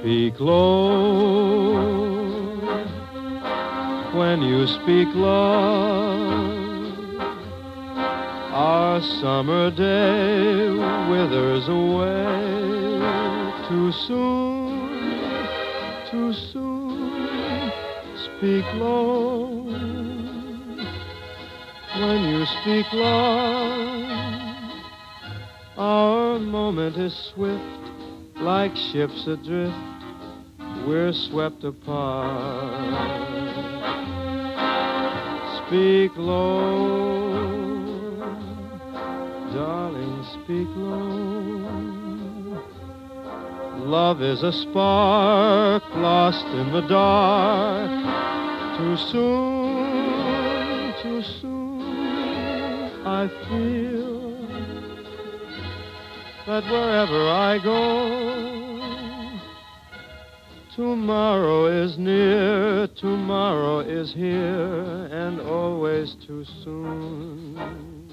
Speak low when you speak love. Our summer day withers away too soon, too soon. Speak low when you speak love. Our moment is swift, like ships adrift. We're swept apart. Speak low, darling, speak low. Love is a spark lost in the dark. Too soon, too soon, I feel that wherever I go, tomorrow is near, tomorrow is here, and always too soon.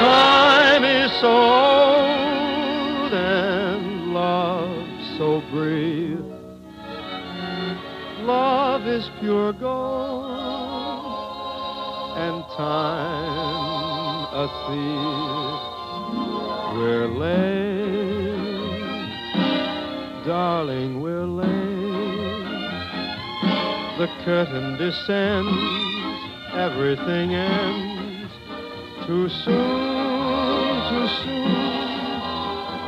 Time is so old and love so brief. Love is pure gold and time a thief. We're late, darling, we're late. The curtain descends, everything ends too soon, too soon.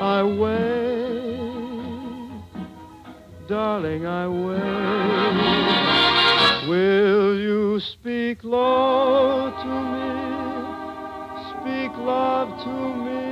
I wait, darling, I wait. Will you speak low to me? Speak love to me.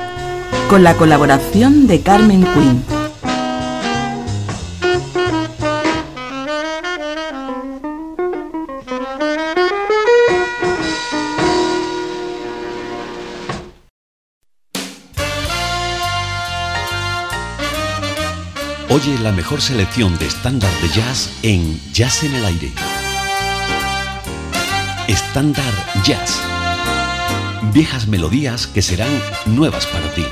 con la colaboración de Carmen Quinn. Oye la mejor selección de estándar de jazz en Jazz en el Aire. Estándar Jazz viejas melodías que serán nuevas para ti.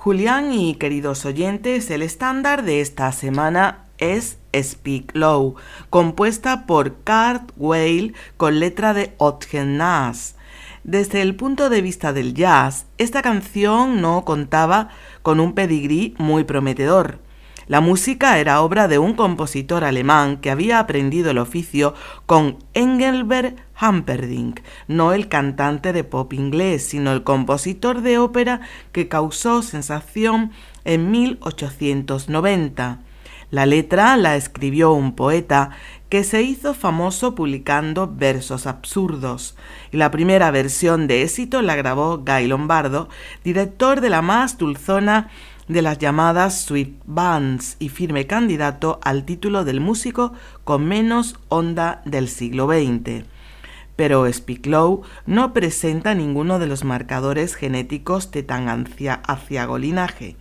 Julián y queridos oyentes, el estándar de esta semana es Speak Low, compuesta por Kurt Whale con letra de Otgen Nas. Desde el punto de vista del jazz, esta canción no contaba con un pedigrí muy prometedor. La música era obra de un compositor alemán que había aprendido el oficio con Engelbert Humperdinck, no el cantante de pop inglés, sino el compositor de ópera que causó sensación en 1890. La letra la escribió un poeta que se hizo famoso publicando versos absurdos, y la primera versión de éxito la grabó Guy Lombardo, director de la más dulzona de las llamadas sweet bands y firme candidato al título del músico con menos onda del siglo XX. Pero Speak Low no presenta ninguno de los marcadores genéticos de tan anciago linaje.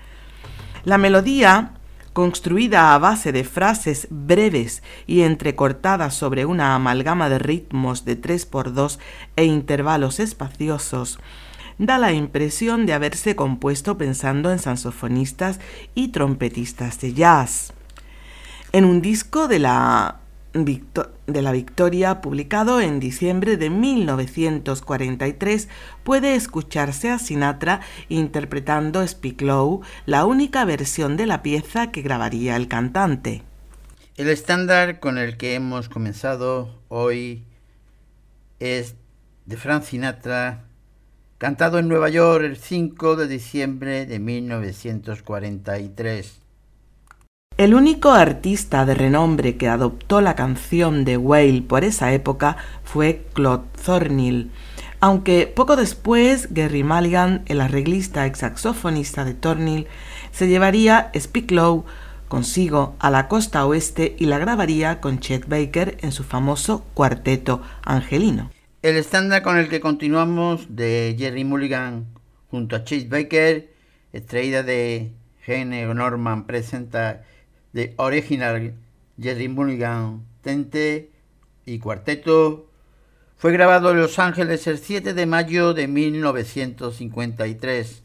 La melodía, construida a base de frases breves y entrecortadas sobre una amalgama de ritmos de 3x2 e intervalos espaciosos, da la impresión de haberse compuesto pensando en saxofonistas y trompetistas de jazz. En un disco de la, de la Victoria publicado en diciembre de 1943 puede escucharse a Sinatra interpretando Speak Low, la única versión de la pieza que grabaría el cantante. El estándar con el que hemos comenzado hoy es de Frank Sinatra cantado en Nueva York el 5 de diciembre de 1943. El único artista de renombre que adoptó la canción de Whale por esa época fue Claude Thornhill, aunque poco después Gary Mulligan, el arreglista ex saxofonista de Thornhill, se llevaría Speak Low consigo a la costa oeste y la grabaría con Chet Baker en su famoso cuarteto angelino. El estándar con el que continuamos de Jerry Mulligan junto a Chase Baker, extraída de Gene Norman, presenta The Original Jerry Mulligan Tente y Cuarteto, fue grabado en Los Ángeles el 7 de mayo de 1953.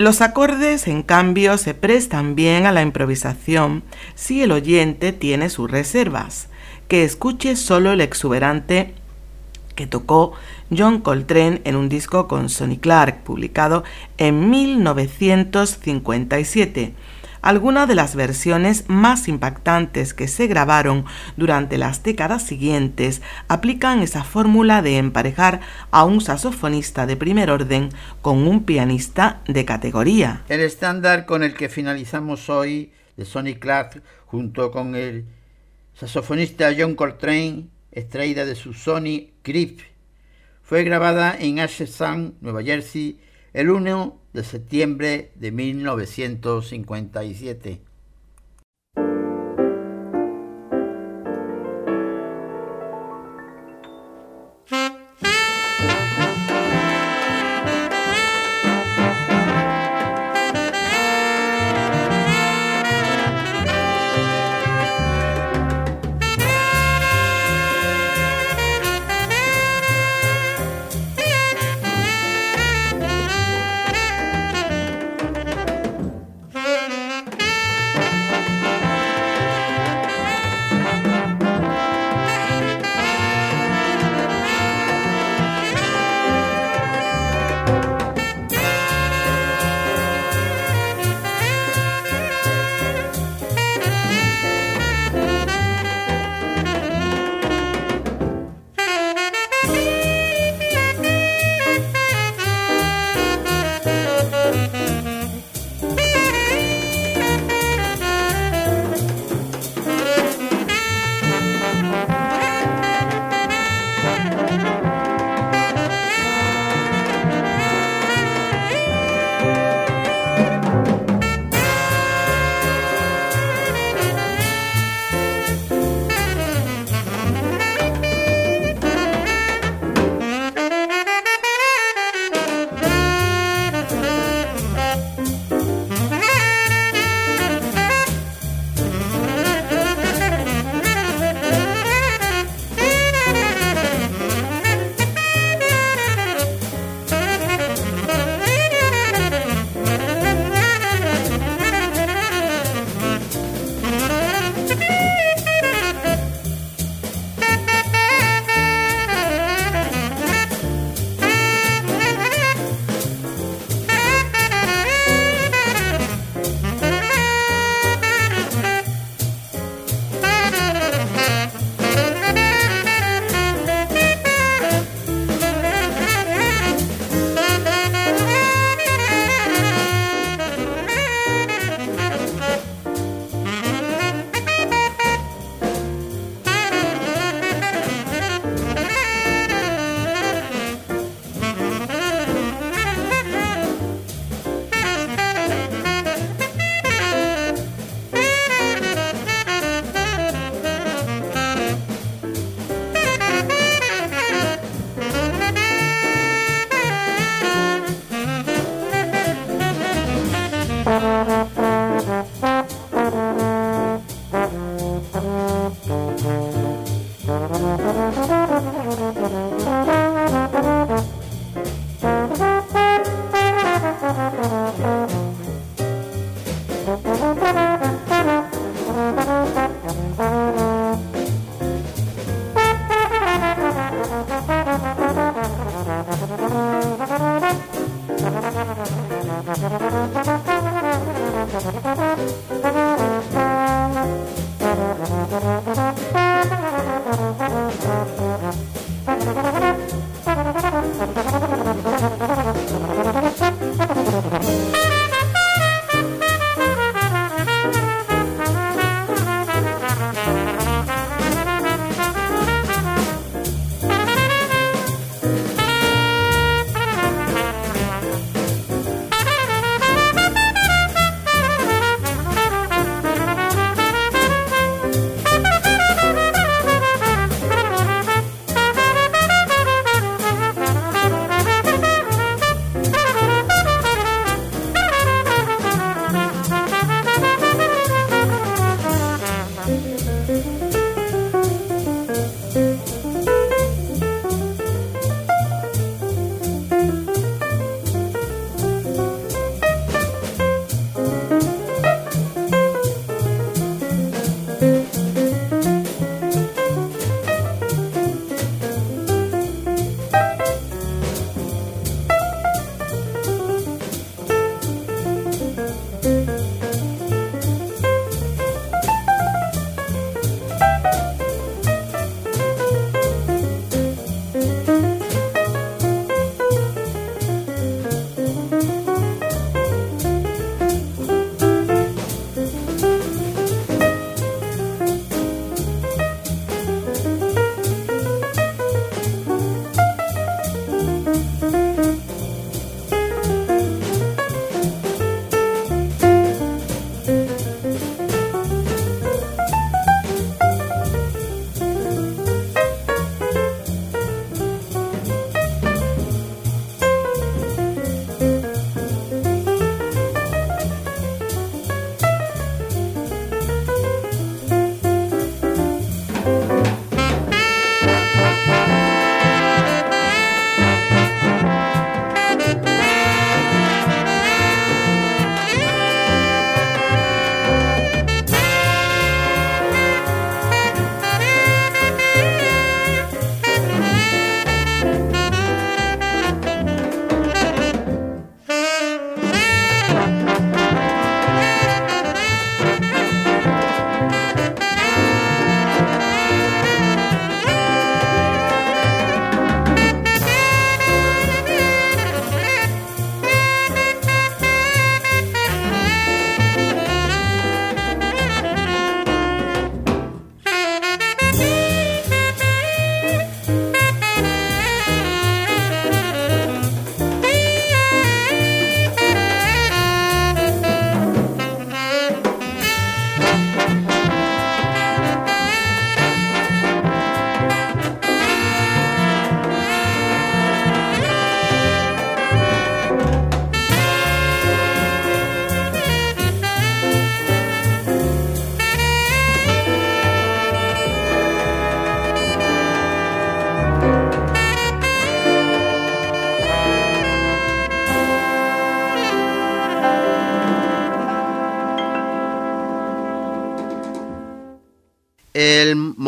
Los acordes, en cambio, se prestan bien a la improvisación si el oyente tiene sus reservas, que escuche solo el exuberante que tocó John Coltrane en un disco con Sonny Clark, publicado en 1957, Algunas de las versiones más impactantes que se grabaron durante las décadas siguientes aplican esa fórmula de emparejar a un saxofonista de primer orden con un pianista de categoría. El estándar con el que finalizamos hoy de Sonny Clark junto con el saxofonista John Coltrane, extraída de su Sony Grip, fue grabada en Ashland, Nueva Jersey, el 1 de septiembre de 1957.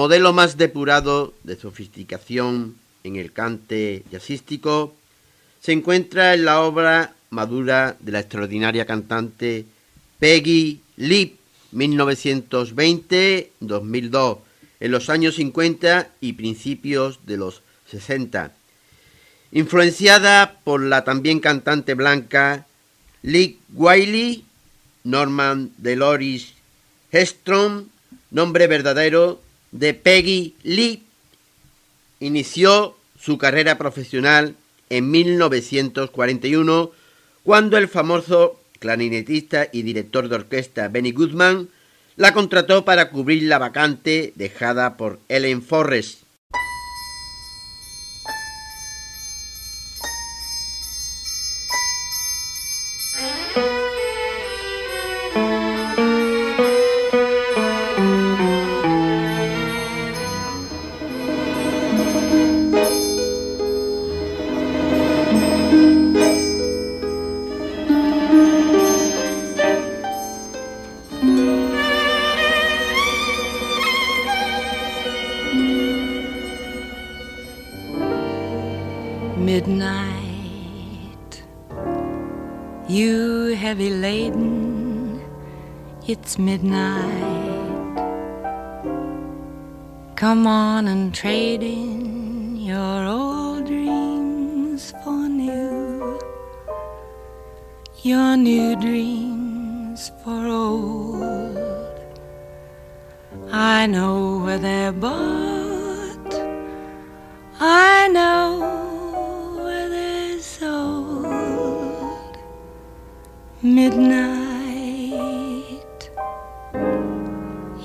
Modelo más depurado de sofisticación en el cante jazzístico se encuentra en la obra madura de la extraordinaria cantante Peggy Lee, 1920-2002, en los años 50 y principios de los 60. Influenciada por la también cantante blanca Lee Wiley, Norman Deloris Hestrom, nombre verdadero de Peggy Lee, inició su carrera profesional en 1941 cuando el famoso clarinetista y director de orquesta Benny Goodman la contrató para cubrir la vacante dejada por Ellen Forrest. It's midnight. Come on and trade in your old dreams for new, your new dreams for old. I know where they're bought, I know Midnight.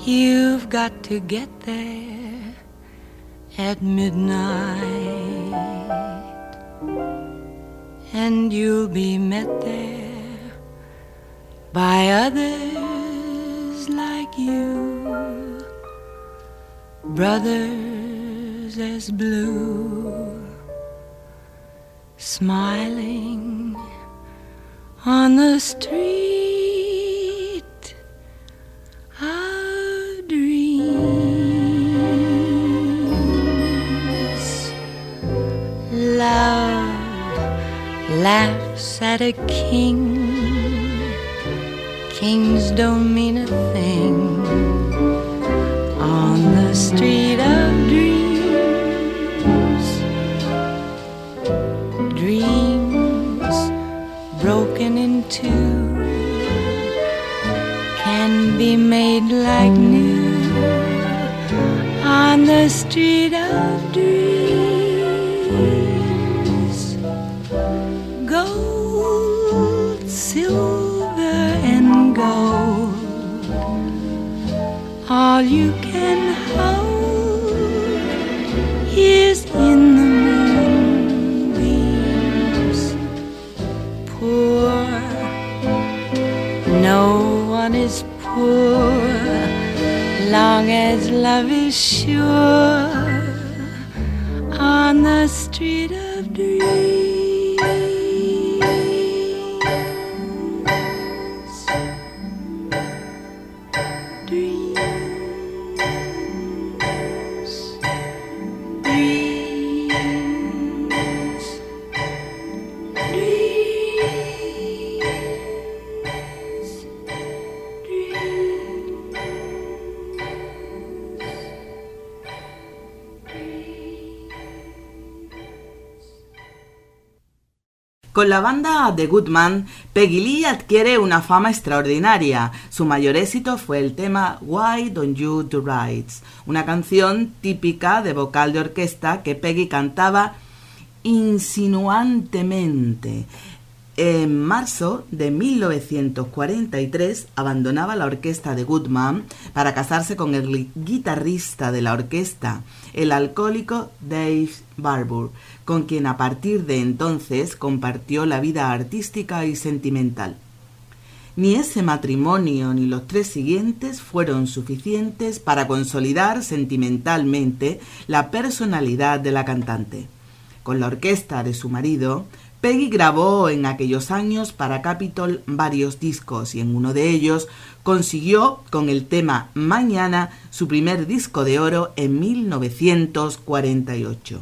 You've got to get there at midnight, and you'll be met there by others like you, brothers as blue, smiling on the street. Of dreams. Love laughs at a king. Kings don't mean a thing on the street of dreams. Broken in two can be made like new on the street of dreams. Gold, silver, and gold, all you can hold one is poor, long as love is sure on the street of dreams. Con la banda The Goodman, Peggy Lee adquiere una fama extraordinaria. Su mayor éxito fue el tema Why Don't You Do Rights, una canción típica de vocal de orquesta que Peggy cantaba insinuantemente. En marzo de 1943 abandonaba la orquesta de Goodman para casarse con el guitarrista de la orquesta, el alcohólico Dave Barbour, con quien a partir de entonces compartió la vida artística y sentimental. Ni ese matrimonio ni los tres siguientes fueron suficientes para consolidar sentimentalmente la personalidad de la cantante. Con la orquesta de su marido, Peggy grabó en aquellos años para Capitol varios discos y en uno de ellos consiguió con el tema Mañana su primer disco de oro en 1948.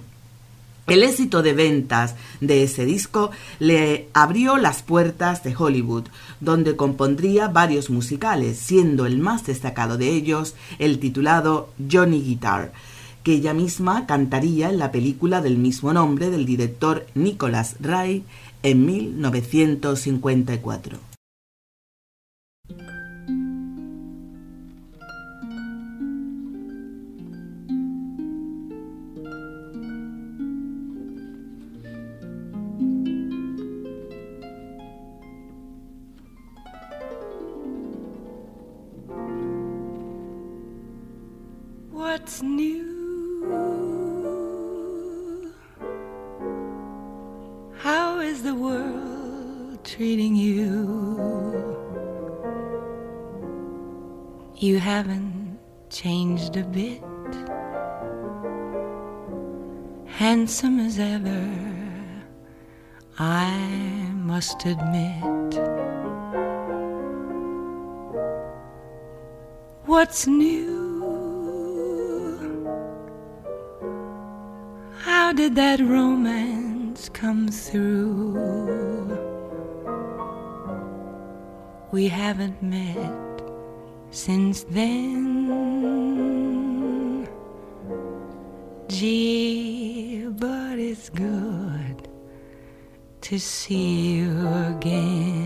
El éxito de ventas de ese disco le abrió las puertas de Hollywood, donde compondría varios musicales, siendo el más destacado de ellos el titulado Johnny Guitar, que ella misma cantaría en la película del mismo nombre del director Nicholas Ray en 1954. Admit. What's new? How did that romance come through? We haven't met since then. Gee, but it's good to see you again.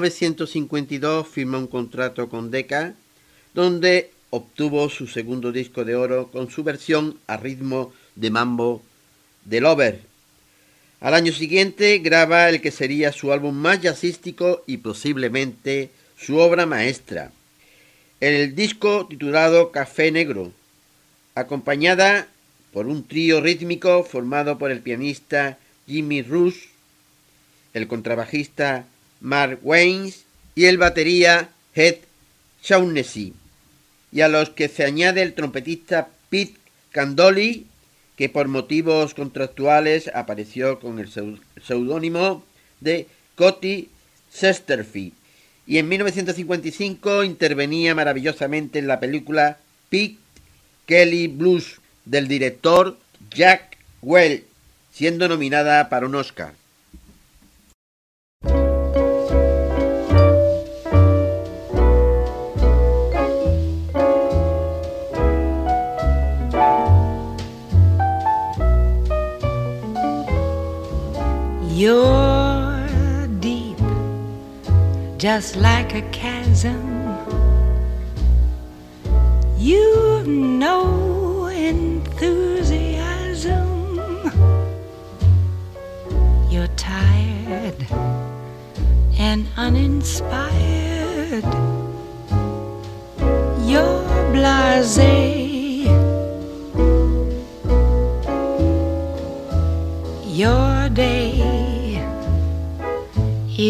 1952 firma un contrato con Decca, donde obtuvo su segundo disco de oro con su versión a ritmo de mambo de Lover. Al año siguiente graba el que sería su álbum más jazzístico y posiblemente su obra maestra, el disco titulado Café Negro, acompañada por un trío rítmico formado por el pianista Jimmy Rush, el contrabajista Mark Waynes y el batería Ed Shaughnessy, y a los que se añade el trompetista Pete Candoli, que por motivos contractuales apareció con el seudónimo de Cotty Sesterfield, y en 1955 intervenía maravillosamente en la película Pete Kelly Blues del director Jack Well, siendo nominada para un Oscar. You're deep, just like a chasm. You've no enthusiasm. You're tired and uninspired. You're blase.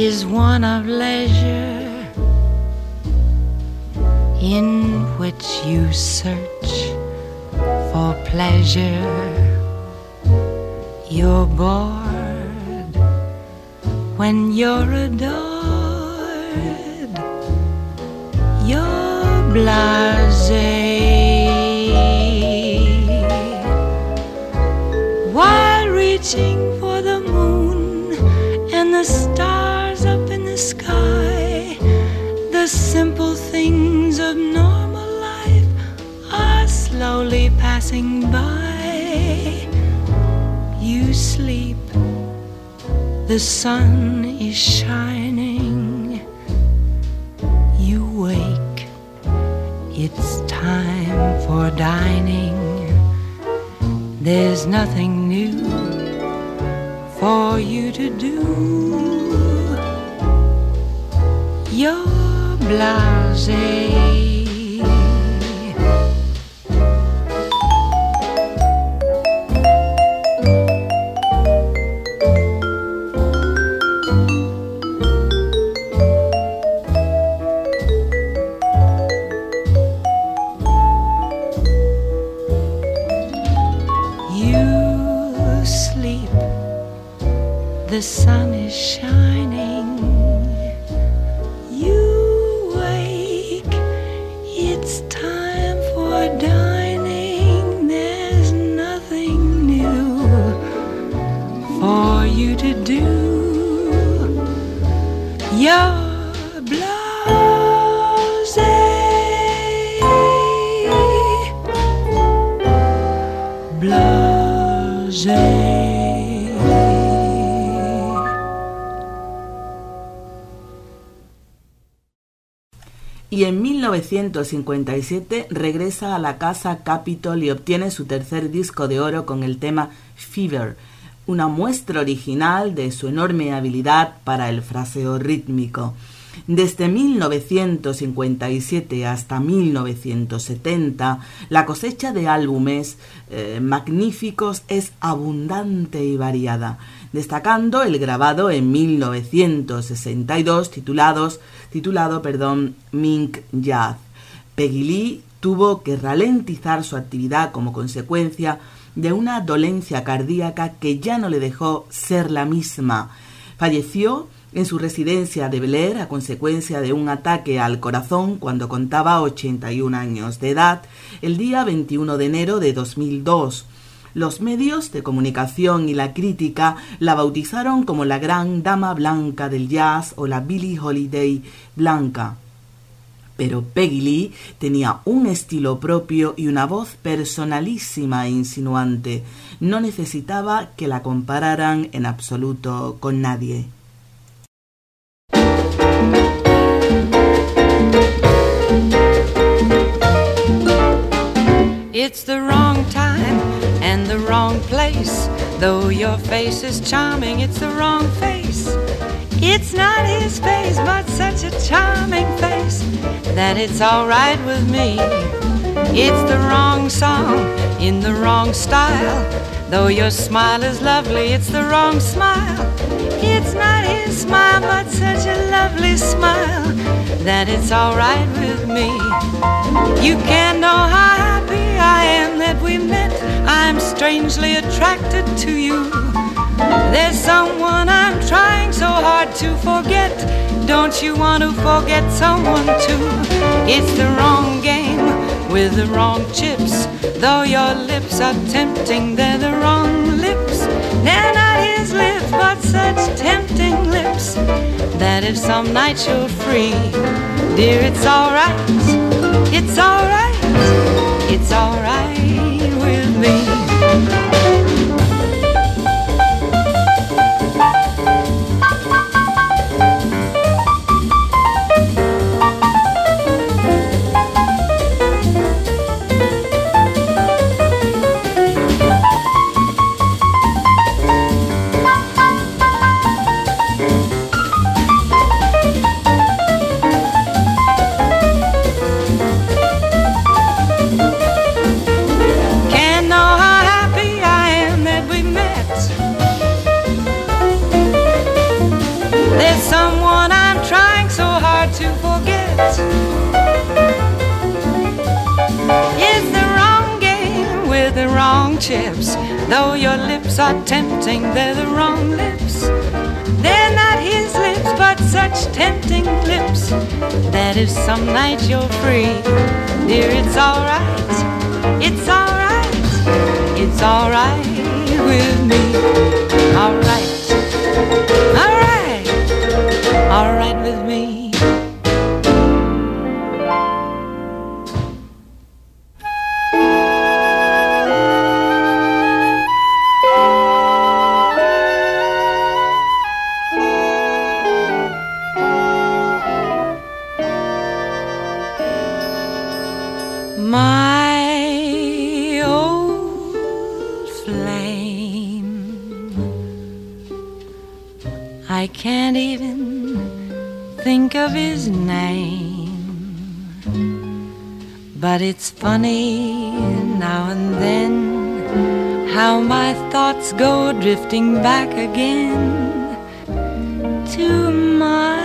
Is one of leisure in which you search for pleasure. You're bored when you're adored. You're blase simple things of normal life are slowly passing by. You sleep, the sun is shining. You wake, it's time for dining. There's nothing new for you to do. You're blasé. 1957 regresa a la casa Capitol y obtiene su tercer disco de oro con el tema Fever, una muestra original de su enorme habilidad para el fraseo rítmico. Desde 1957 hasta 1970, la cosecha de álbumes eh, magníficos es abundante y variada, destacando el grabado en 1962 titulados, titulado perdón, Mink Jazz. Peggy Lee tuvo que ralentizar su actividad como consecuencia de una dolencia cardíaca que ya no le dejó ser la misma. Falleció en su residencia de Bel Air a consecuencia de un ataque al corazón cuando contaba 81 años de edad el día 21 de enero de 2002. Los medios de comunicación y la crítica la bautizaron como la gran dama blanca del jazz o la Billie Holiday blanca. Pero Peggy Lee tenía un estilo propio y una voz personalísima e insinuante. No necesitaba que la compararan en absoluto con nadie. And the wrong place. Though your face is charming, it's the wrong face. It's not his face, but such a charming face that it's alright with me. It's the wrong song in the wrong style. Though your smile is lovely, it's the wrong smile. It's not his smile, but such a lovely smile that it's alright with me. You can't know how that we met. I'm strangely attracted to you. There's someone I'm trying so hard to forget. Don't you want to forget someone too? It's the wrong game with the wrong chips. Though your lips are tempting, they're the wrong lips. They're not his lips, but such tempting lips that if some night you're free, dear, it's alright. It's alright. It's alright with me. Chips. Though your lips are tempting, they're the wrong lips. They're not his lips, but such tempting lips that if some night you're free, dear, it's alright. It's alright. It's alright with me. Alright. Alright. Alright with me. Drifting back again to my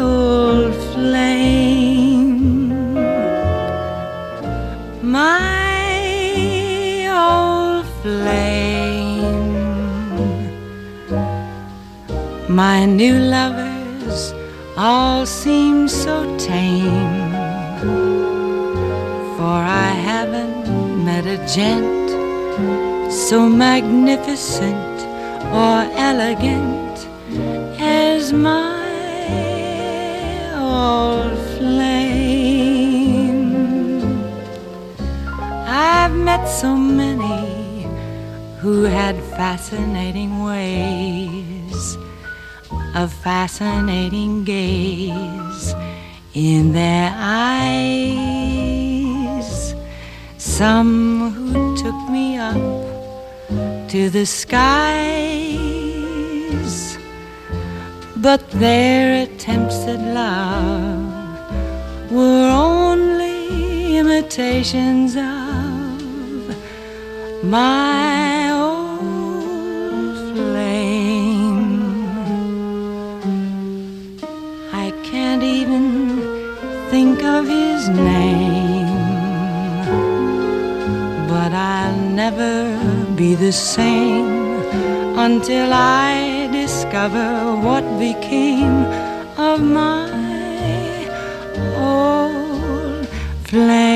old flame. My old flame. My new lovers all seem so tame. For I haven't met a gent so magnificent or elegant as my old flame. I've met so many who had fascinating ways, a fascinating gaze in their eyes. Some who took me up to the skies, but their attempts at love were only imitations of my old flame. I can't even think of his name, but I'll never be the same until I discover what became of my old flame.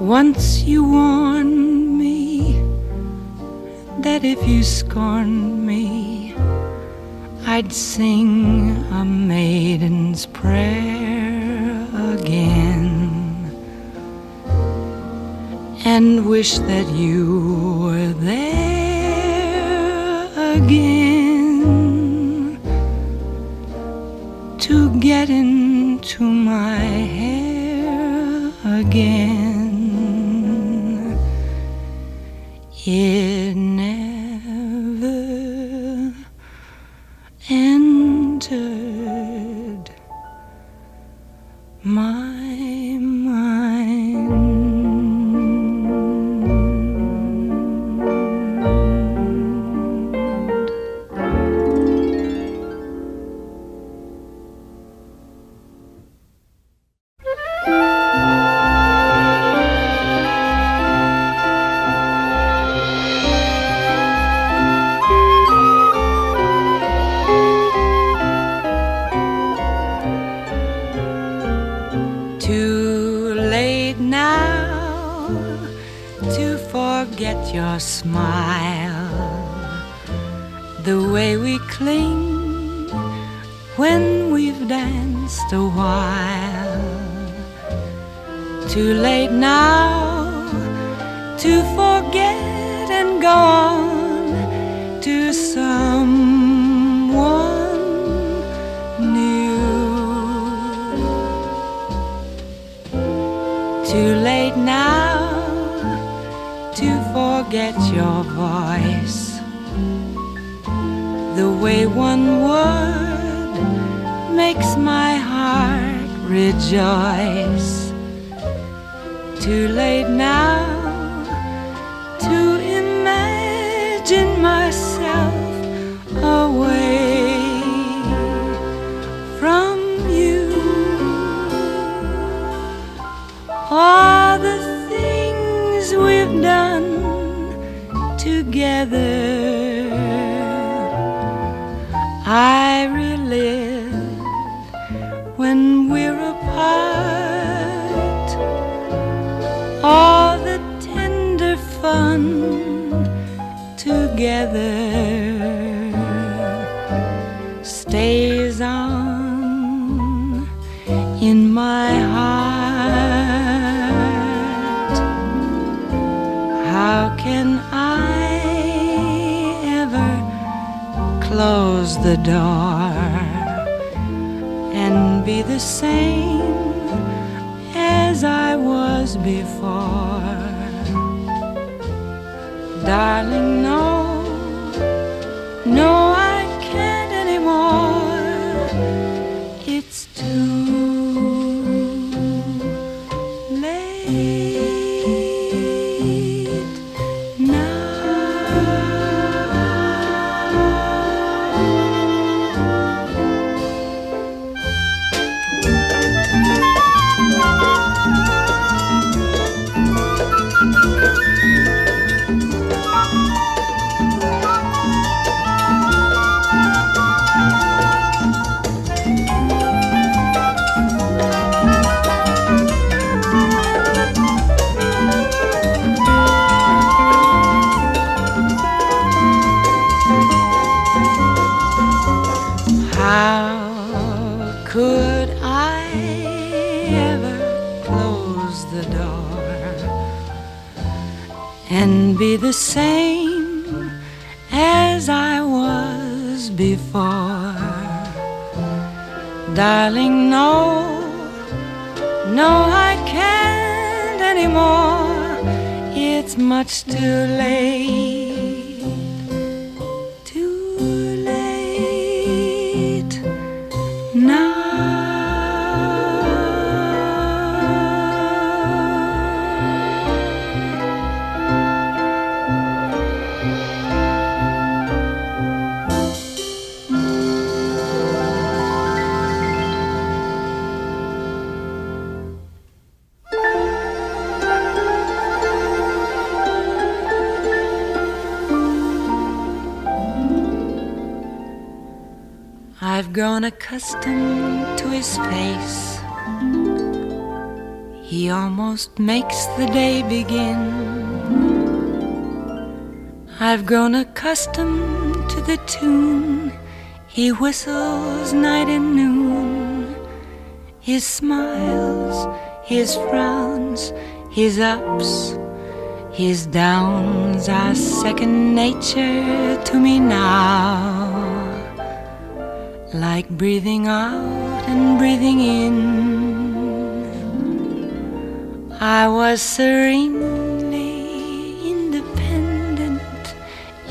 Once you warned me that if you scorned me, I'd sing a maiden's prayer again and wish that you were there again to get into my hair again. The same as I was before? Darling, no, no, I can't anymore. It's much too late. Accustomed to his face. He almost makes the day begin. I've grown accustomed to the tune he whistles night and noon. His smiles, his frowns, his ups, his downs are second nature to me now like breathing out and breathing in. I was serenely independent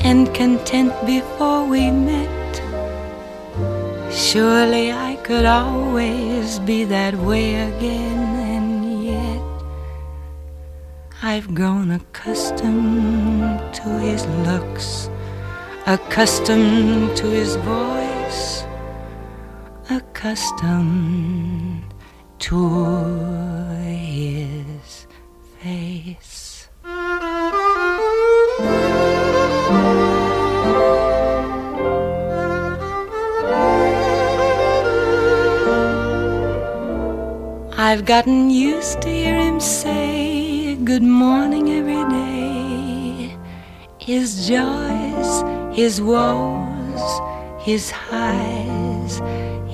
and content before we met. Surely I could always be that way again, and yet I've grown accustomed to his looks, accustomed to his voice accustomed to his face. I've gotten used to hear him say good morning every day. His joys, his woes, his highs,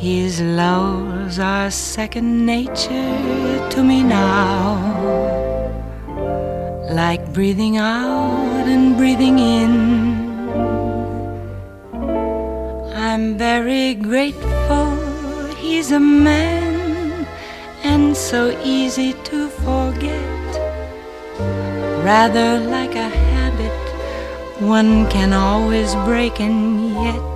his lows are second nature to me now. like breathing out and breathing in. I'm very grateful he's a man and so easy to forget. Rather like a habit one can always break, and yet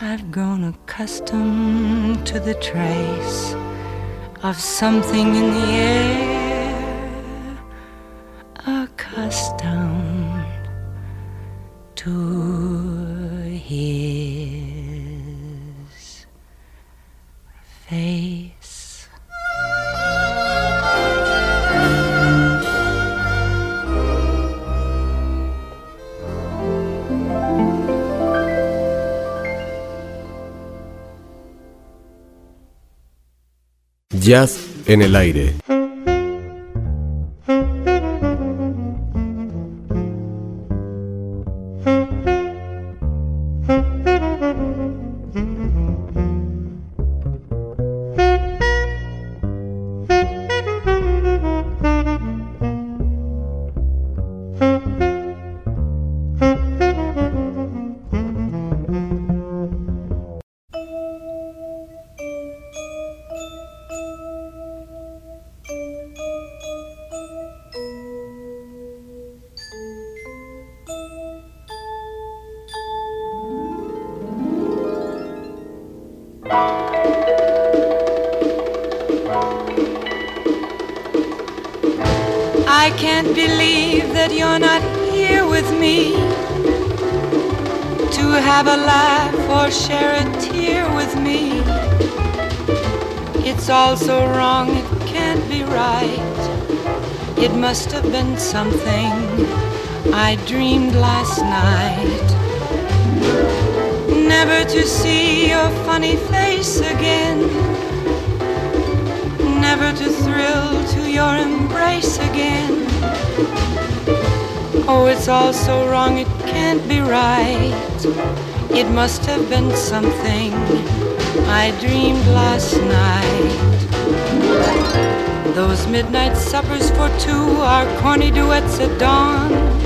I've grown accustomed to the trace of something in the air, Jazz en el aire. I dreamed last night. Never to see your funny face again never to thrill to your embrace again. Oh, it's all so wrong, it can't be right. It must have been something I dreamed last night. Those midnight suppers for two, our corny duets at dawn.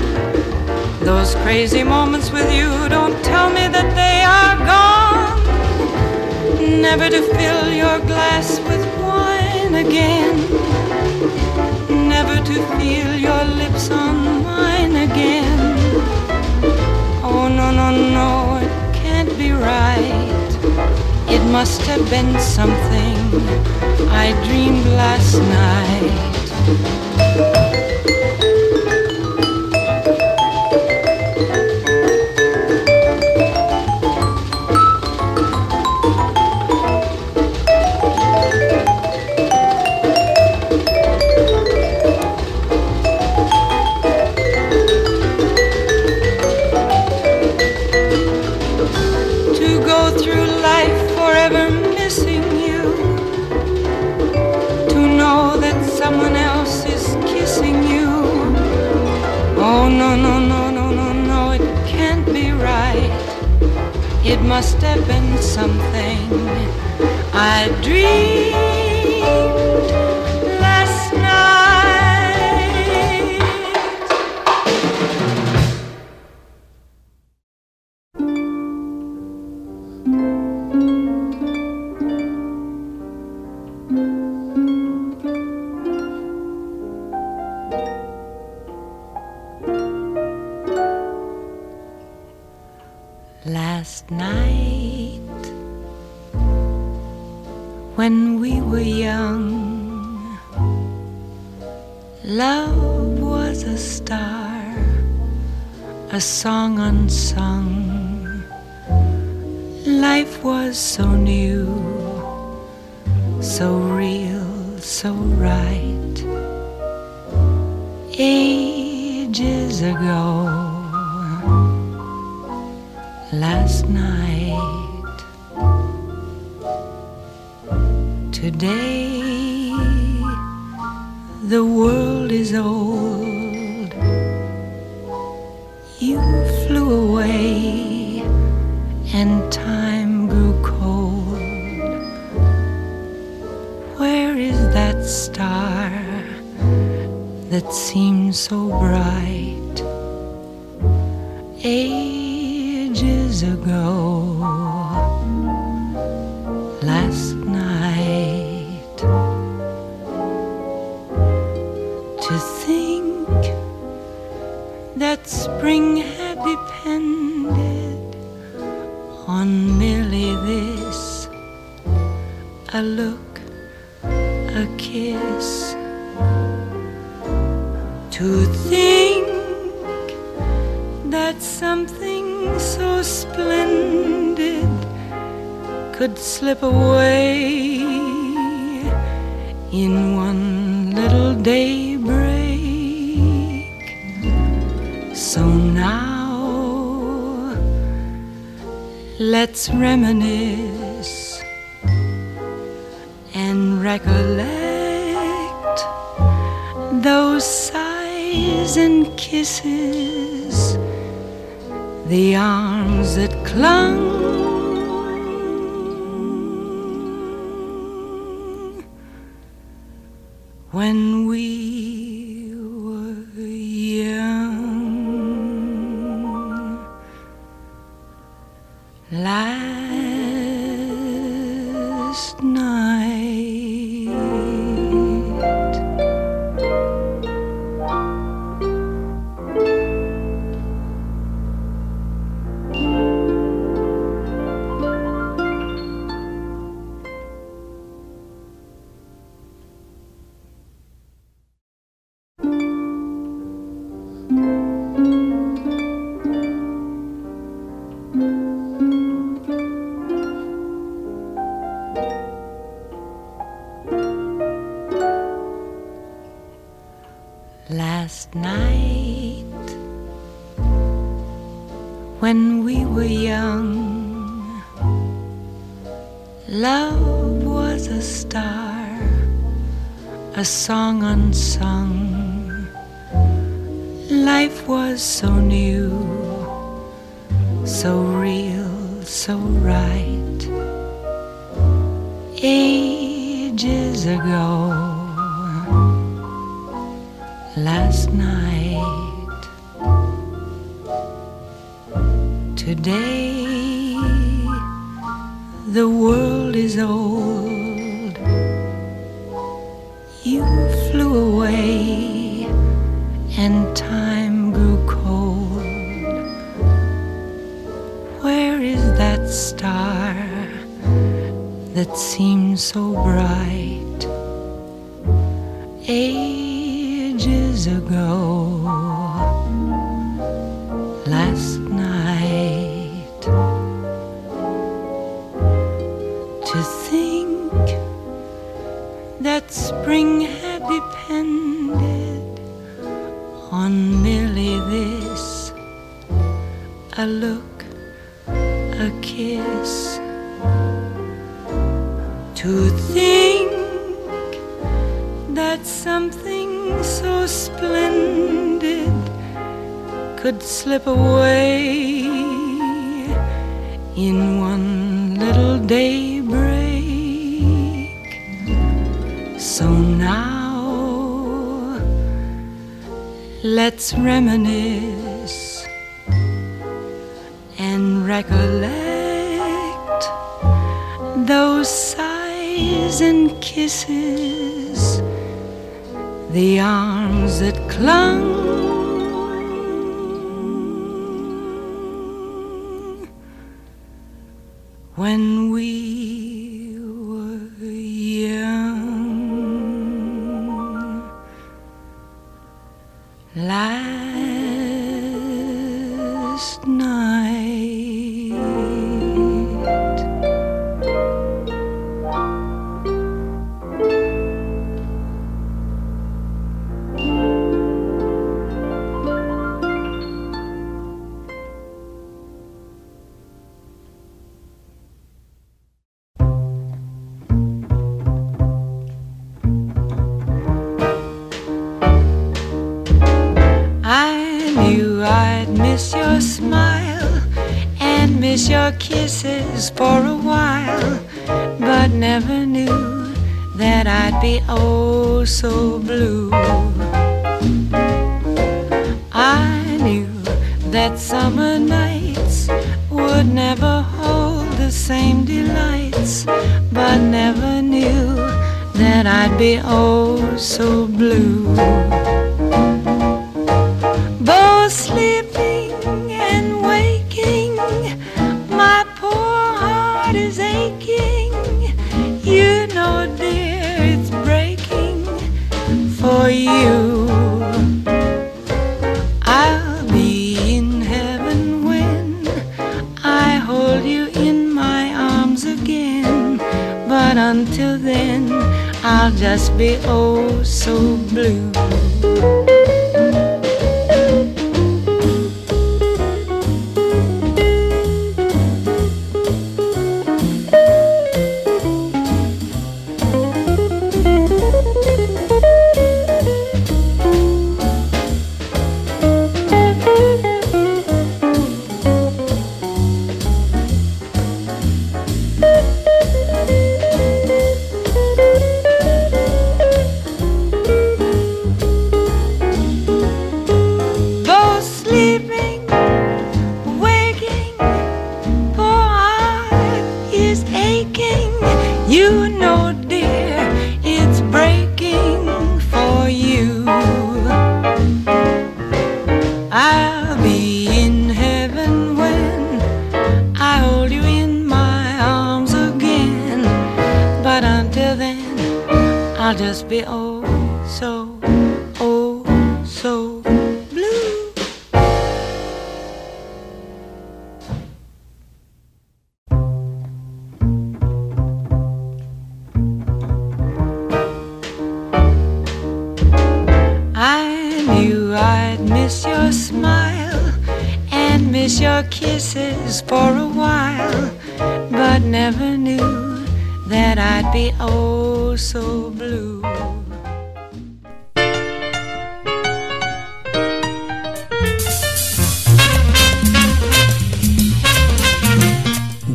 Those crazy moments with you, don't tell me that they are gone. Never to fill your glass with wine again. Never to feel your lips on mine again. Oh, no, no, no, it can't be right. It must have been something I dreamed last night. The world is old. You flew away, and time grew cold. Where is that star that seemed so bright ages ago spring had depended on merely this a look a kiss to think that something so splendid could slip away in one little daybreak. Let's reminisce and recollect those sighs and kisses, the arms that clung. So splendid could slip away in one little daybreak. So now let's reminisce and recollect those sighs and kisses the arms that clung. When we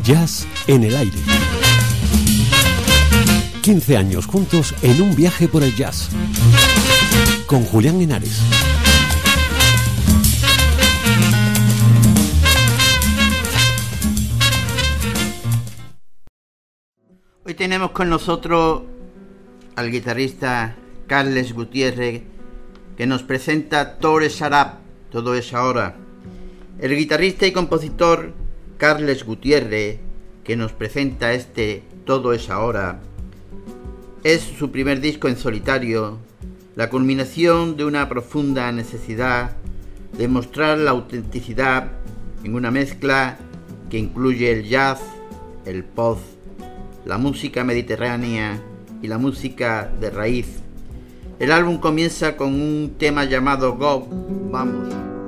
Jazz en el aire. 15 años juntos en un viaje por el jazz. Con Julián Henares. Hoy tenemos con nosotros al guitarrista Carles Gutiérrez que nos presenta Tore Sarap, todo es ahora. El guitarrista y compositor Carles Gutiérrez que nos presenta este Todo es ahora es su primer disco en solitario, la culminación de una profunda necesidad de mostrar la autenticidad en una mezcla que incluye el jazz, el pop, la música mediterránea y la música de raíz. El álbum comienza con un tema llamado Go, vamos.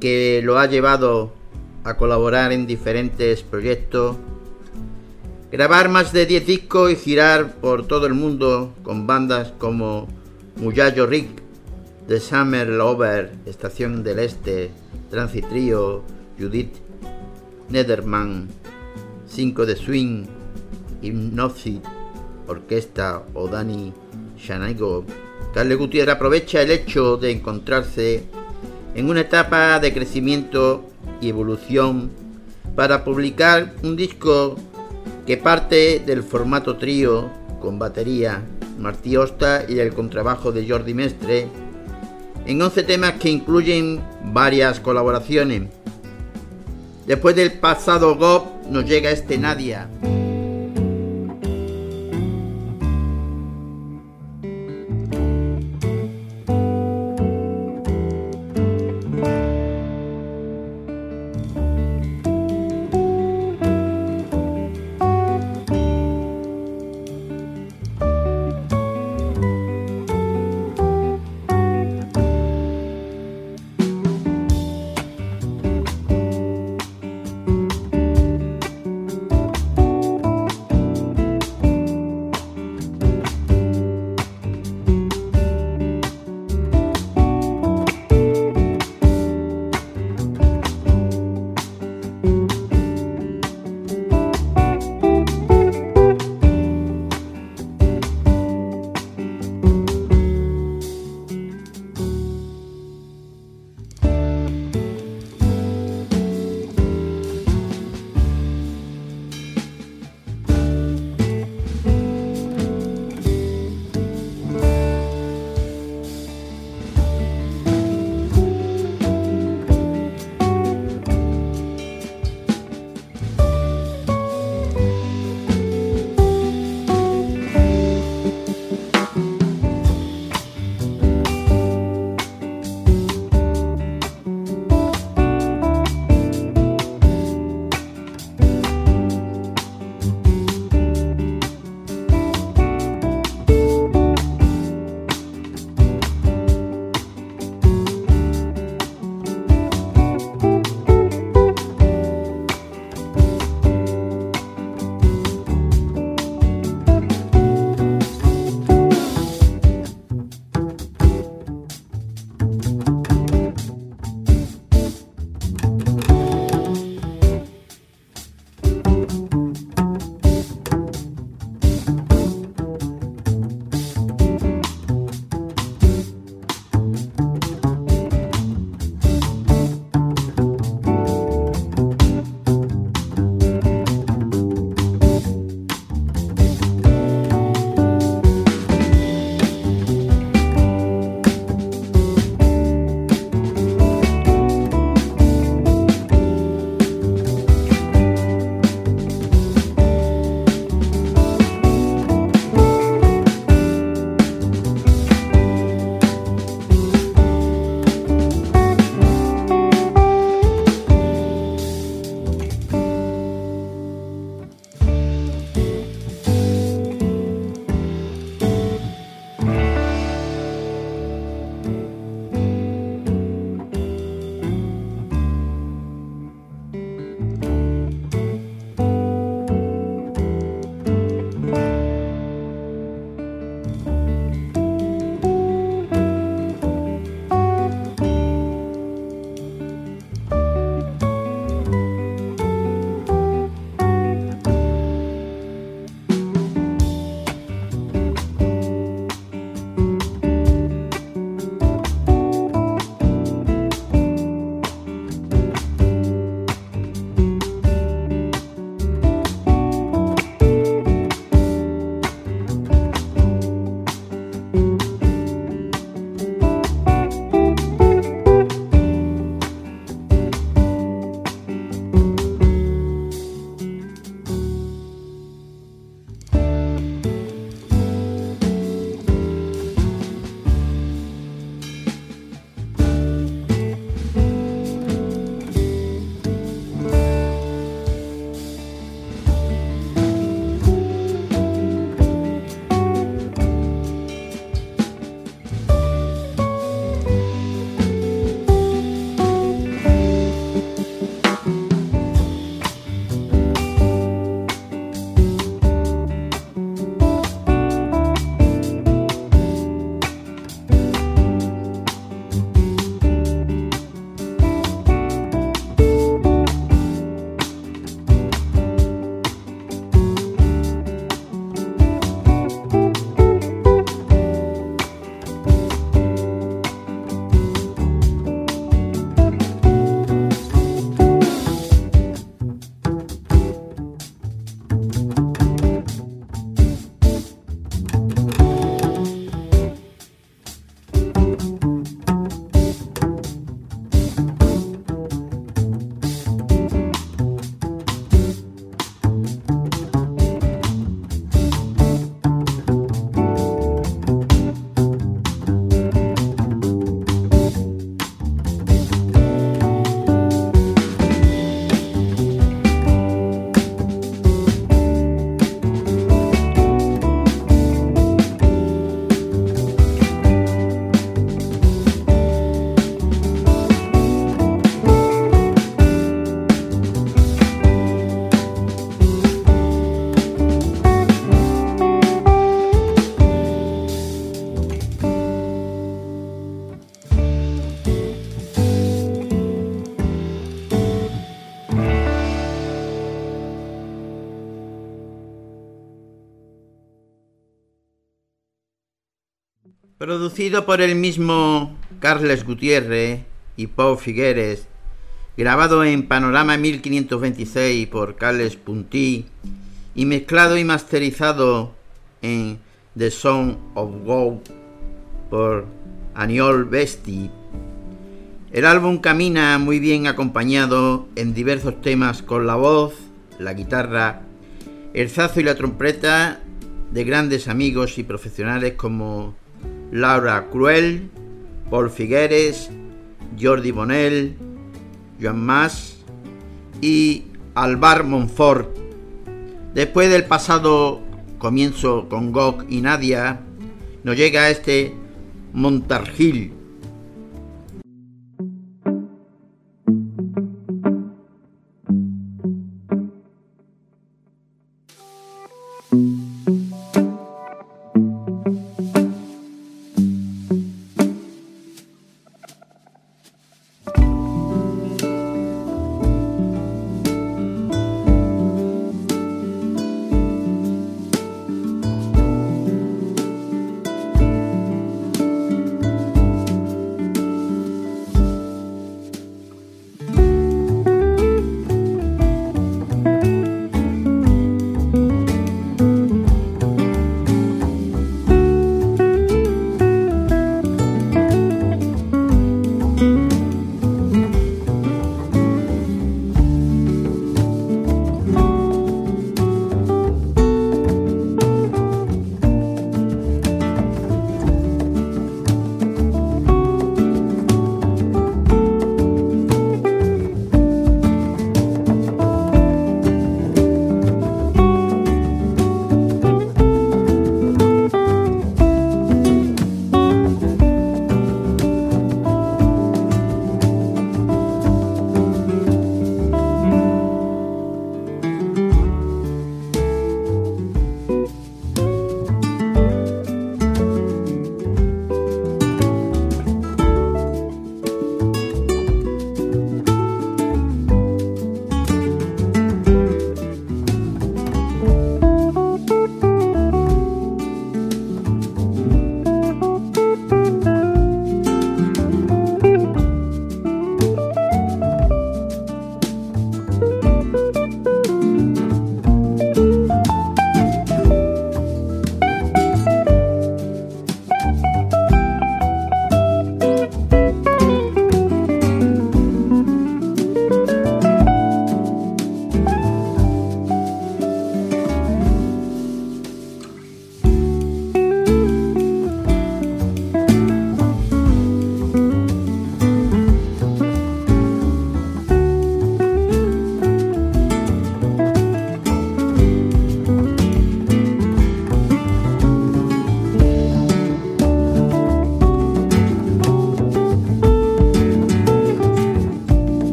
Que lo ha llevado a colaborar en diferentes proyectos, grabar más de 10 discos y girar por todo el mundo con bandas como Muyayo Rick, The Summer Lover, Estación del Este, Transit Trio, Judith Nederman, 5 de Swing, Hypnosis, Orquesta o Dani Shanaigo. Carle Gutiérrez aprovecha el hecho de encontrarse en una etapa de crecimiento y evolución para publicar un disco que parte del formato trío con batería, Martí Osta y el contrabajo de Jordi Mestre, en 11 temas que incluyen varias colaboraciones. Después del pasado GOP nos llega este Nadia. Producido por el mismo Carles Gutiérrez y Paul Figueres, grabado en Panorama 1526 por Carles Puntí y mezclado y masterizado en The Song of Go por Aniol Besti. El álbum camina muy bien acompañado en diversos temas con la voz, la guitarra, el zazo y la trompeta de grandes amigos y profesionales como Laura Cruel, Paul Figueres, Jordi Bonel, Joan Mas y Alvar Monfort. Después del pasado comienzo con Gog y Nadia, nos llega este Montargil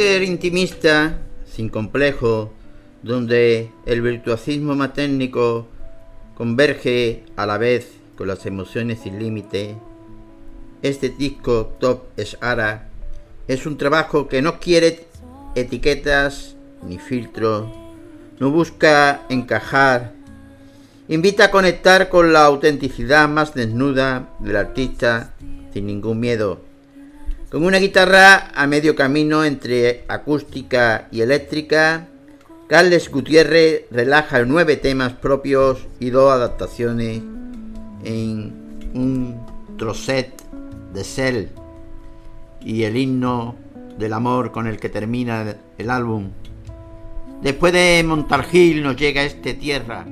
carácter intimista, sin complejo, donde el virtuosismo más converge a la vez con las emociones sin límite, este disco Top Ara es un trabajo que no quiere etiquetas ni filtros, no busca encajar, invita a conectar con la autenticidad más desnuda del artista sin ningún miedo. Con una guitarra a medio camino entre acústica y eléctrica, Carles Gutiérrez relaja nueve temas propios y dos adaptaciones en un trocet de Cell y el himno del amor con el que termina el álbum. Después de Montargil nos llega este tierra.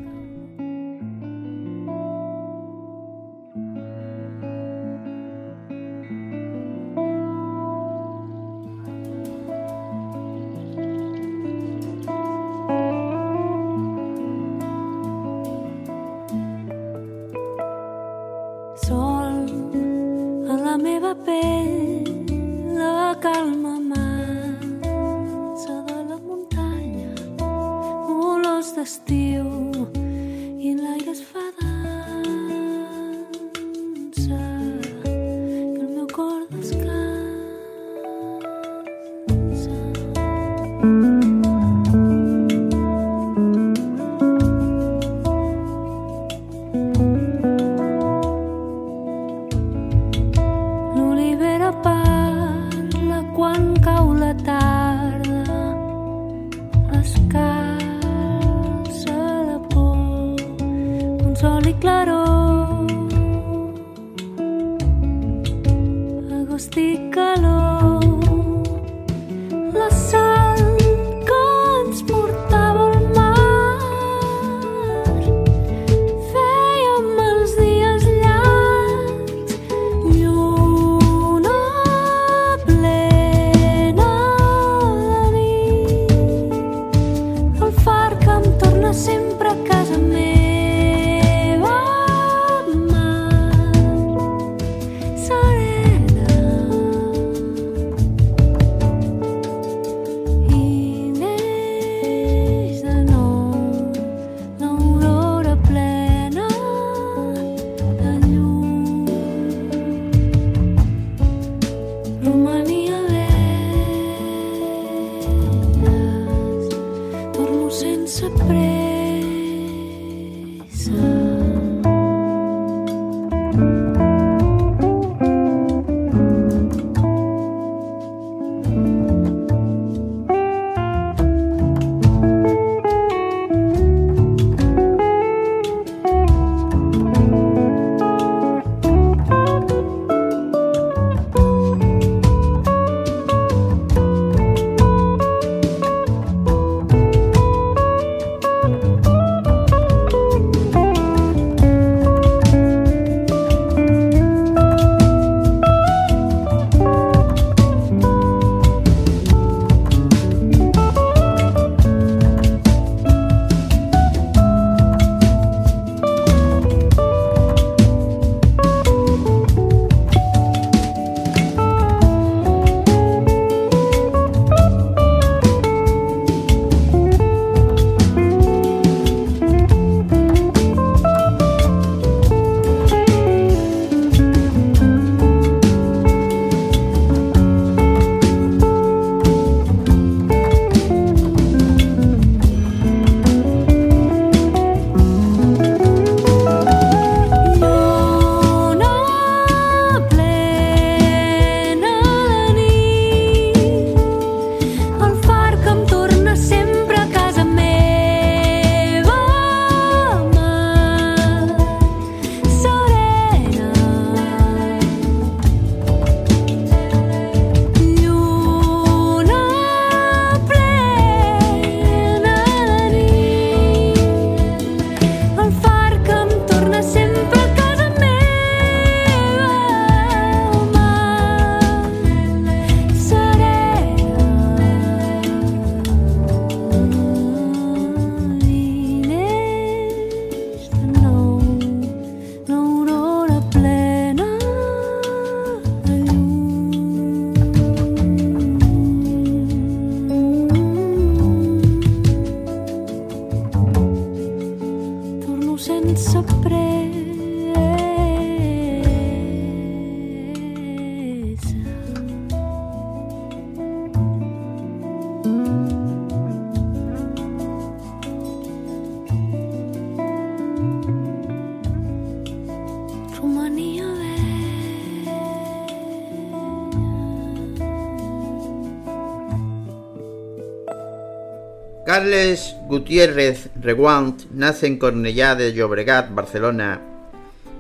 Carles Gutiérrez Reguant nace en Cornellá de Llobregat, Barcelona,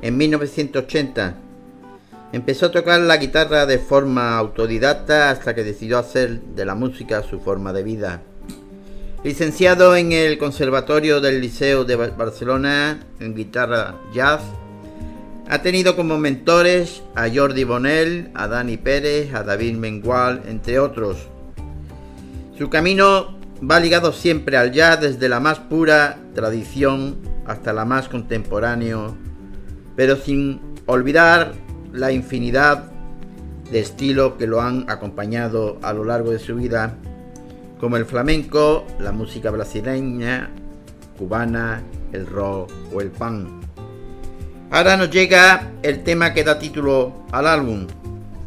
en 1980. Empezó a tocar la guitarra de forma autodidacta hasta que decidió hacer de la música su forma de vida. Licenciado en el Conservatorio del Liceo de Ba- Barcelona en guitarra jazz, ha tenido como mentores a Jordi Bonell, a Dani Pérez, a David Mengual, entre otros. Su camino va ligado siempre al jazz desde la más pura tradición hasta la más contemporáneo, pero sin olvidar la infinidad de estilos que lo han acompañado a lo largo de su vida, como el flamenco, la música brasileña, cubana, el rock o el punk. Ahora nos llega el tema que da título al álbum,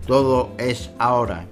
Todo es ahora.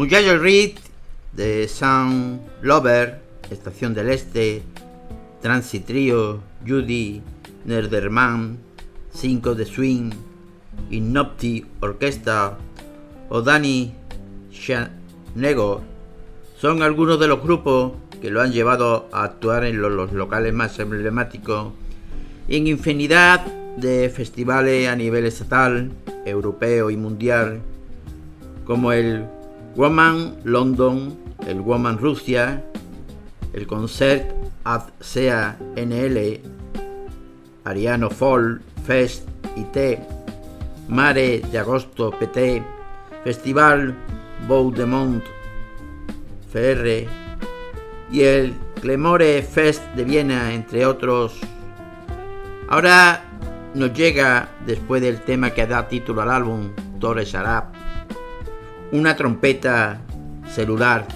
Mujay Reed de Sound Lover, Estación del Este, Transit Trio, Judy, Nerderman, 5 de Swing, Innopti Orquesta o Danny Nego son algunos de los grupos que lo han llevado a actuar en los, locales más emblemáticos. En infinidad de festivales a nivel estatal, europeo y mundial, como el Woman London, el Woman Rusia, el Concert ad Sea NL, Ariano Fall, Fest IT, Mare de Agosto PT, Festival Bout de Mont, FR y el Clemore Fest de Viena, entre otros. Ahora nos llega, después del tema que da título al álbum, Torres Arab, una trompeta celular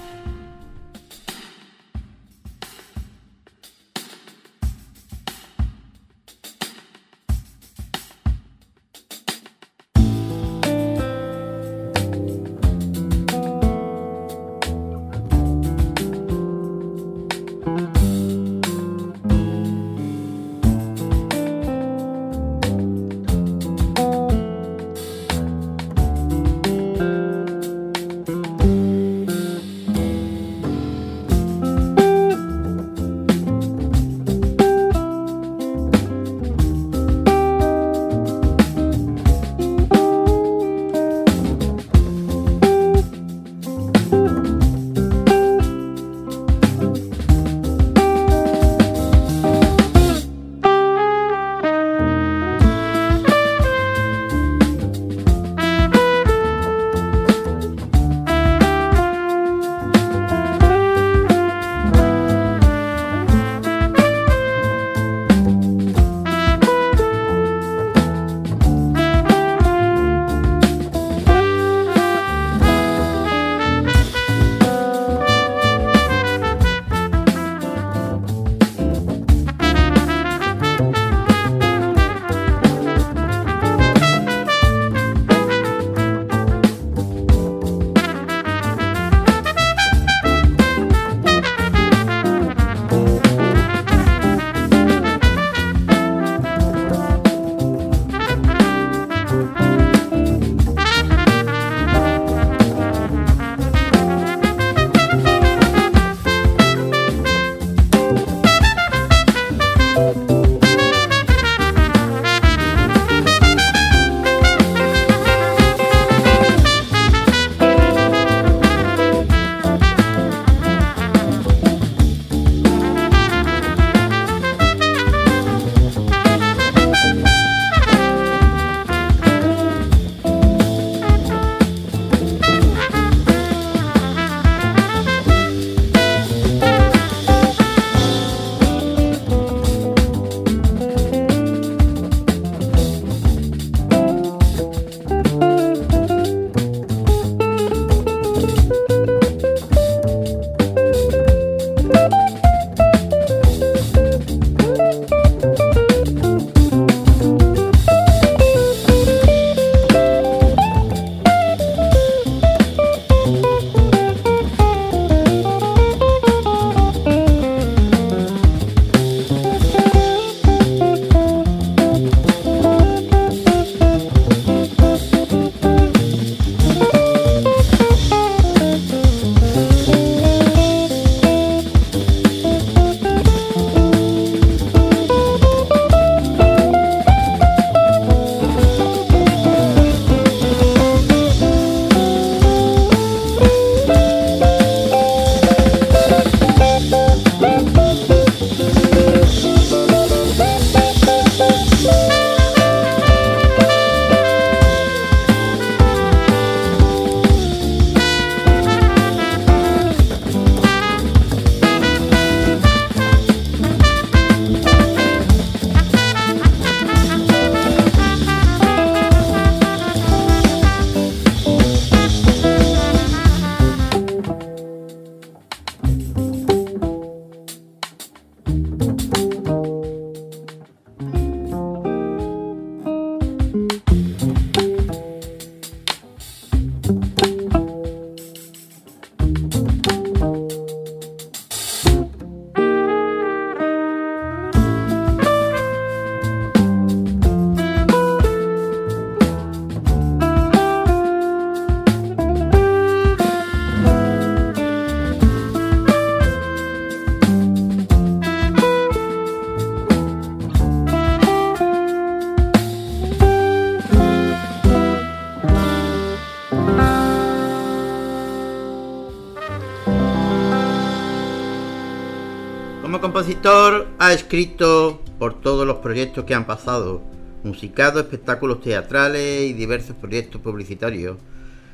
compositor ha escrito por todos los proyectos que han pasado, musicado espectáculos teatrales y diversos proyectos publicitarios,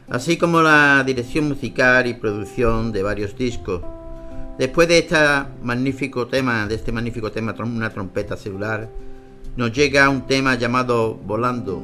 así como la dirección musical y producción de varios discos. Después de este magnífico tema, de este magnífico tema, una trompeta celular, nos llega un tema llamado Volando.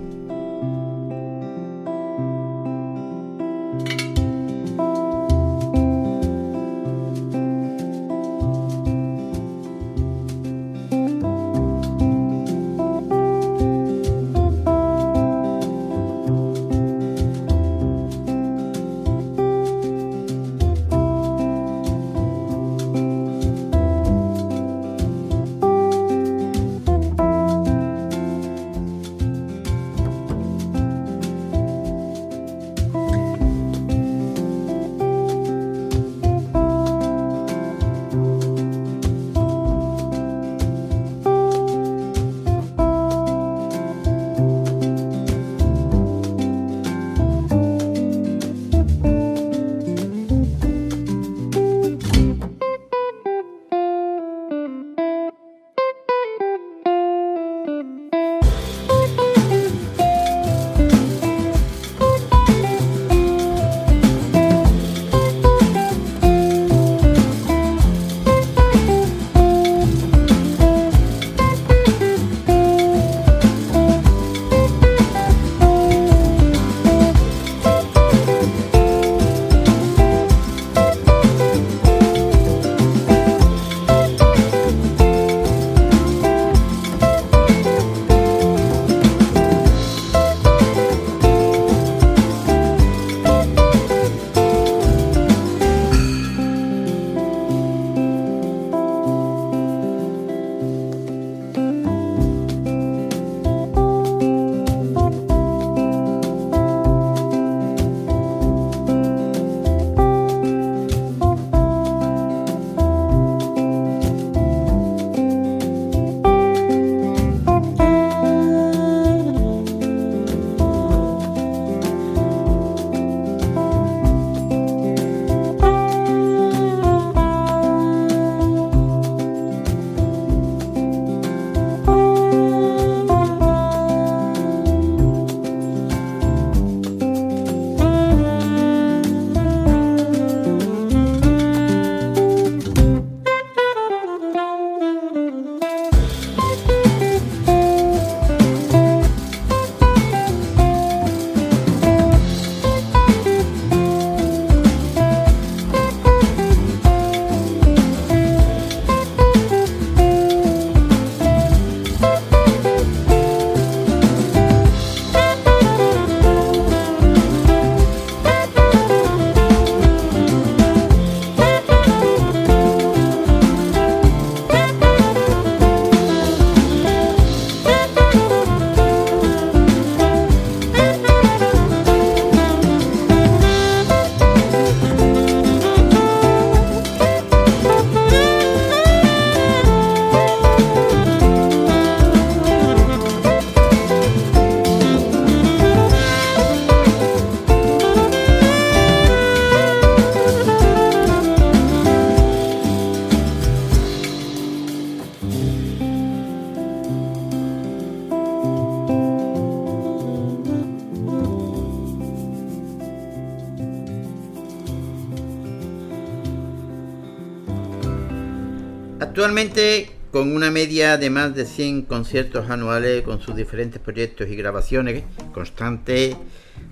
Actualmente, con una media de más de 100 conciertos anuales con sus diferentes proyectos y grabaciones constantes,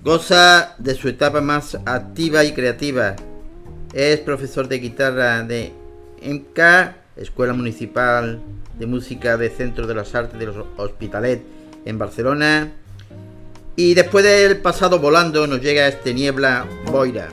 goza de su etapa más activa y creativa. Es profesor de guitarra de EMCA, Escuela Municipal de Música de Centro de las Artes de los Hospitalet en Barcelona. Y después del pasado volando nos llega este niebla Boira.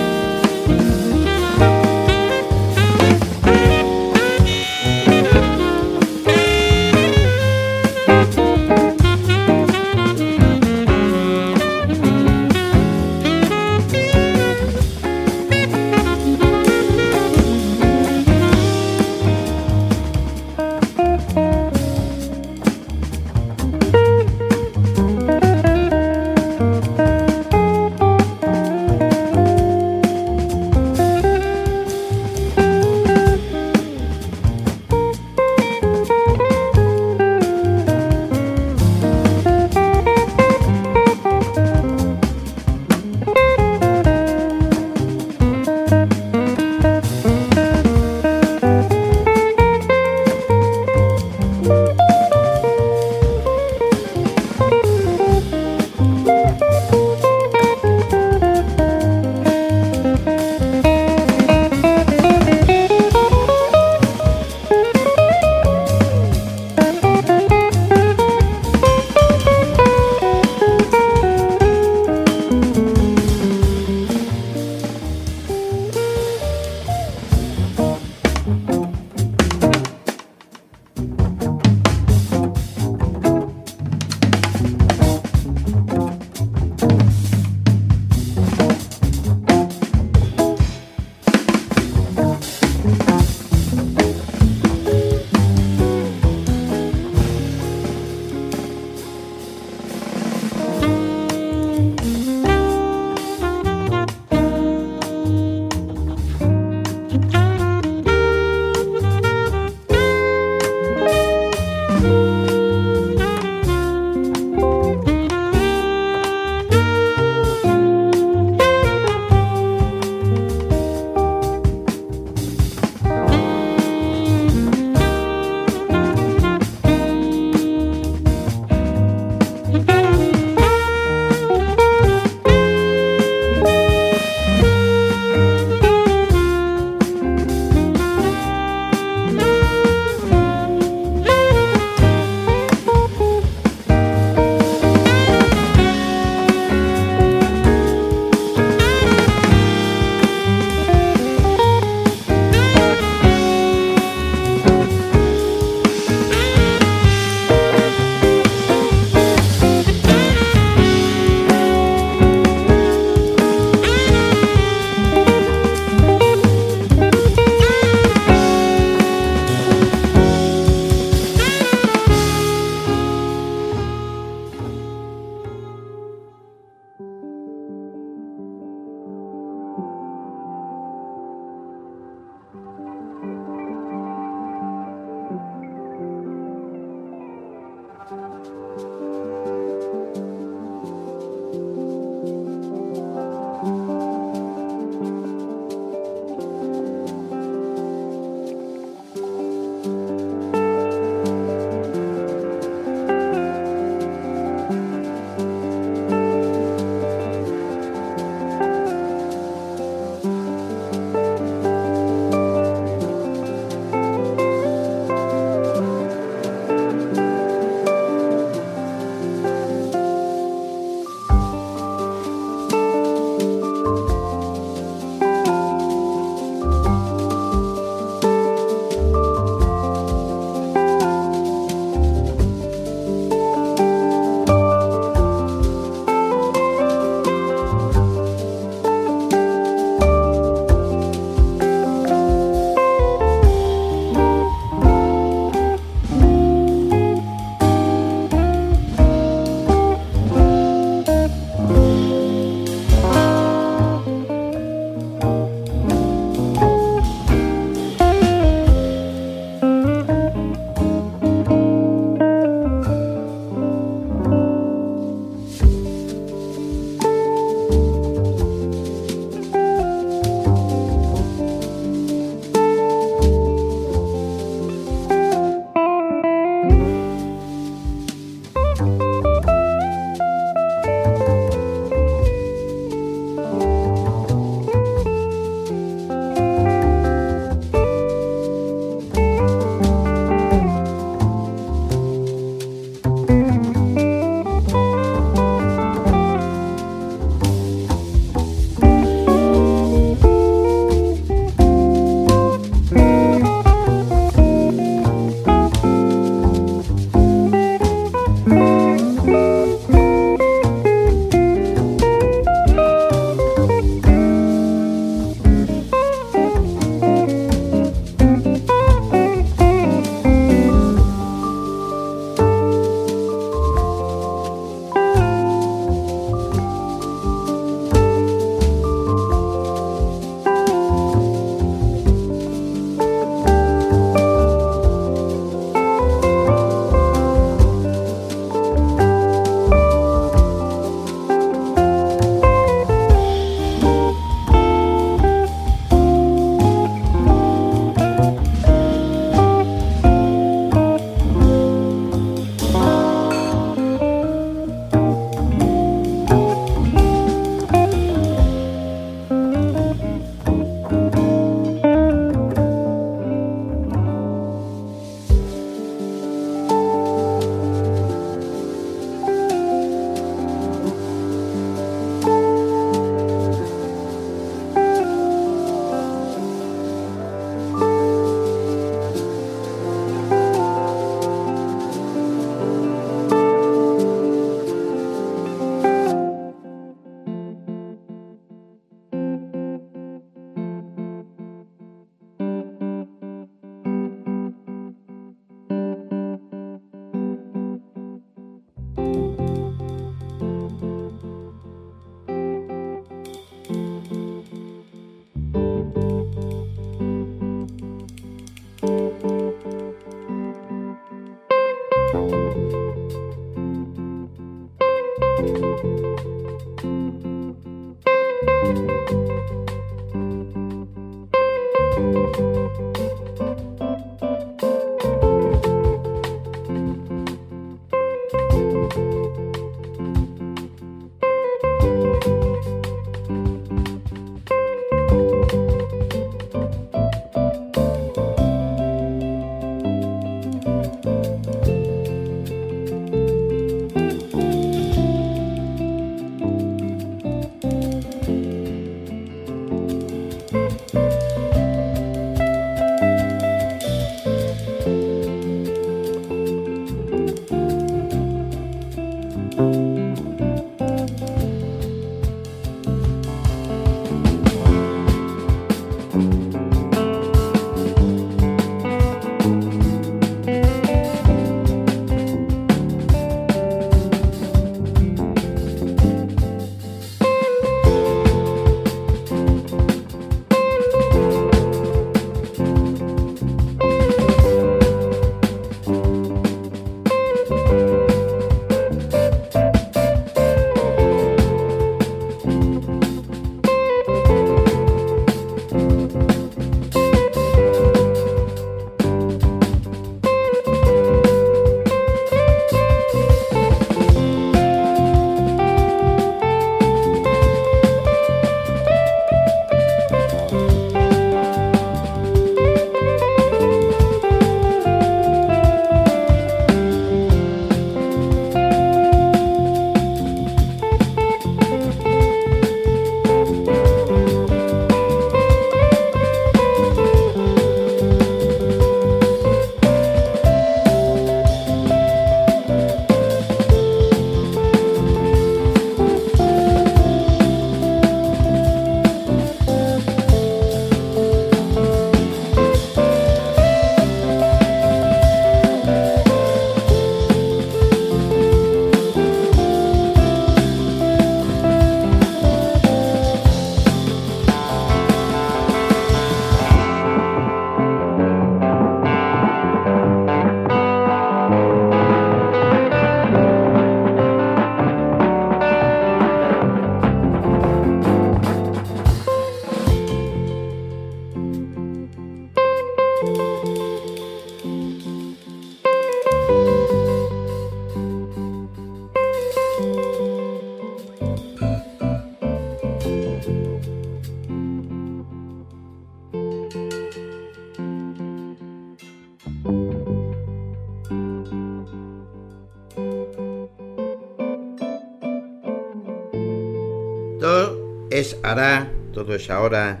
Todo es ahora,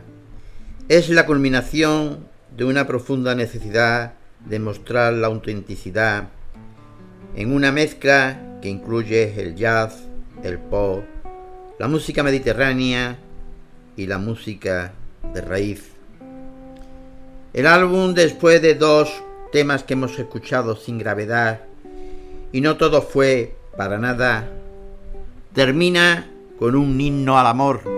es la culminación de una profunda necesidad de mostrar la autenticidad en una mezcla que incluye el jazz, el pop, la música mediterránea y la música de raíz. El álbum, después de dos temas que hemos escuchado sin gravedad, y no todo fue para nada, termina con un himno al amor.